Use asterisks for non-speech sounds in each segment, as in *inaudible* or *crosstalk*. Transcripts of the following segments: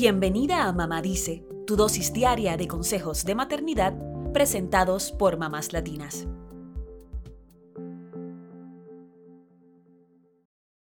Bienvenida a Mamá Dice, tu dosis diaria de consejos de maternidad presentados por mamás latinas.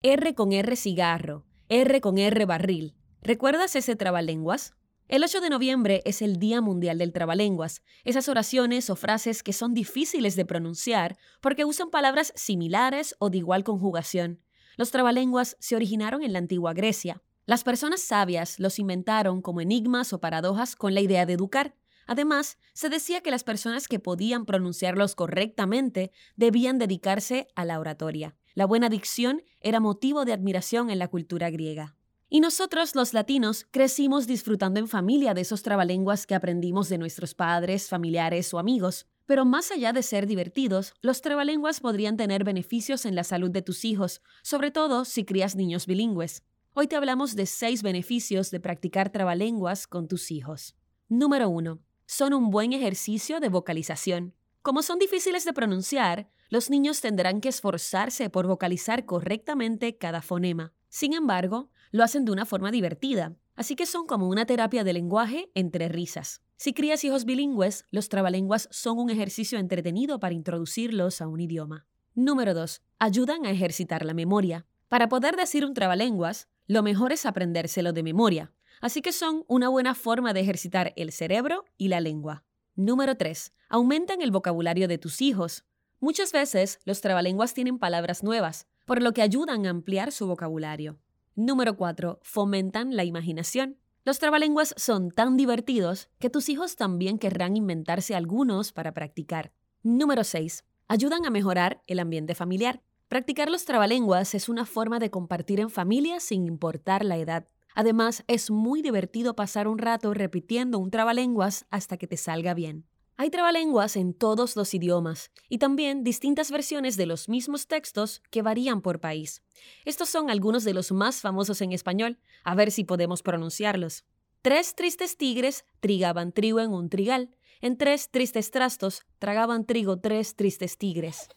R con R cigarro, R con R barril. ¿Recuerdas ese trabalenguas? El 8 de noviembre es el Día Mundial del Trabalenguas, esas oraciones o frases que son difíciles de pronunciar porque usan palabras similares o de igual conjugación. Los trabalenguas se originaron en la antigua Grecia. Las personas sabias los inventaron como enigmas o paradojas con la idea de educar. Además, se decía que las personas que podían pronunciarlos correctamente debían dedicarse a la oratoria. La buena dicción era motivo de admiración en la cultura griega. Y nosotros, los latinos, crecimos disfrutando en familia de esos trabalenguas que aprendimos de nuestros padres, familiares o amigos. Pero más allá de ser divertidos, los trabalenguas podrían tener beneficios en la salud de tus hijos, sobre todo si crías niños bilingües. Hoy te hablamos de seis beneficios de practicar trabalenguas con tus hijos. Número 1. Son un buen ejercicio de vocalización. Como son difíciles de pronunciar, los niños tendrán que esforzarse por vocalizar correctamente cada fonema. Sin embargo, lo hacen de una forma divertida, así que son como una terapia de lenguaje entre risas. Si crías hijos bilingües, los trabalenguas son un ejercicio entretenido para introducirlos a un idioma. Número 2. Ayudan a ejercitar la memoria. Para poder decir un trabalenguas, lo mejor es aprendérselo de memoria, así que son una buena forma de ejercitar el cerebro y la lengua. Número 3. Aumentan el vocabulario de tus hijos. Muchas veces los trabalenguas tienen palabras nuevas, por lo que ayudan a ampliar su vocabulario. Número 4. Fomentan la imaginación. Los trabalenguas son tan divertidos que tus hijos también querrán inventarse algunos para practicar. Número 6. Ayudan a mejorar el ambiente familiar. Practicar los trabalenguas es una forma de compartir en familia sin importar la edad. Además, es muy divertido pasar un rato repitiendo un trabalenguas hasta que te salga bien. Hay trabalenguas en todos los idiomas y también distintas versiones de los mismos textos que varían por país. Estos son algunos de los más famosos en español, a ver si podemos pronunciarlos. Tres tristes tigres trigaban trigo en un trigal. En tres tristes trastos tragaban trigo tres tristes tigres.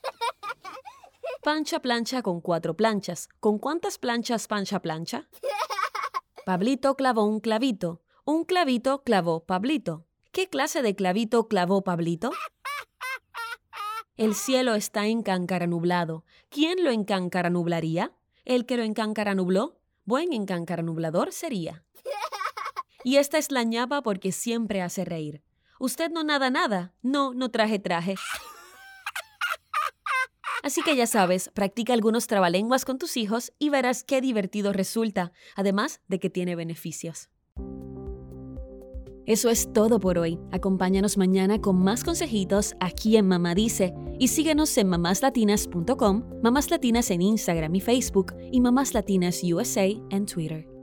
Pancha plancha con cuatro planchas. ¿Con cuántas planchas pancha plancha? *laughs* Pablito clavó un clavito. Un clavito clavó Pablito. ¿Qué clase de clavito clavó Pablito? El cielo está nublado. ¿Quién lo nublaría? ¿El que lo nubló? Buen nublador sería. Y esta es la ñapa porque siempre hace reír. ¿Usted no nada nada? No, no traje traje. Así que ya sabes, practica algunos trabalenguas con tus hijos y verás qué divertido resulta, además de que tiene beneficios. Eso es todo por hoy. Acompáñanos mañana con más consejitos aquí en Mamá Dice y síguenos en mamáslatinas.com, Mamás Latinas en Instagram y Facebook y Mamás Latinas USA en Twitter.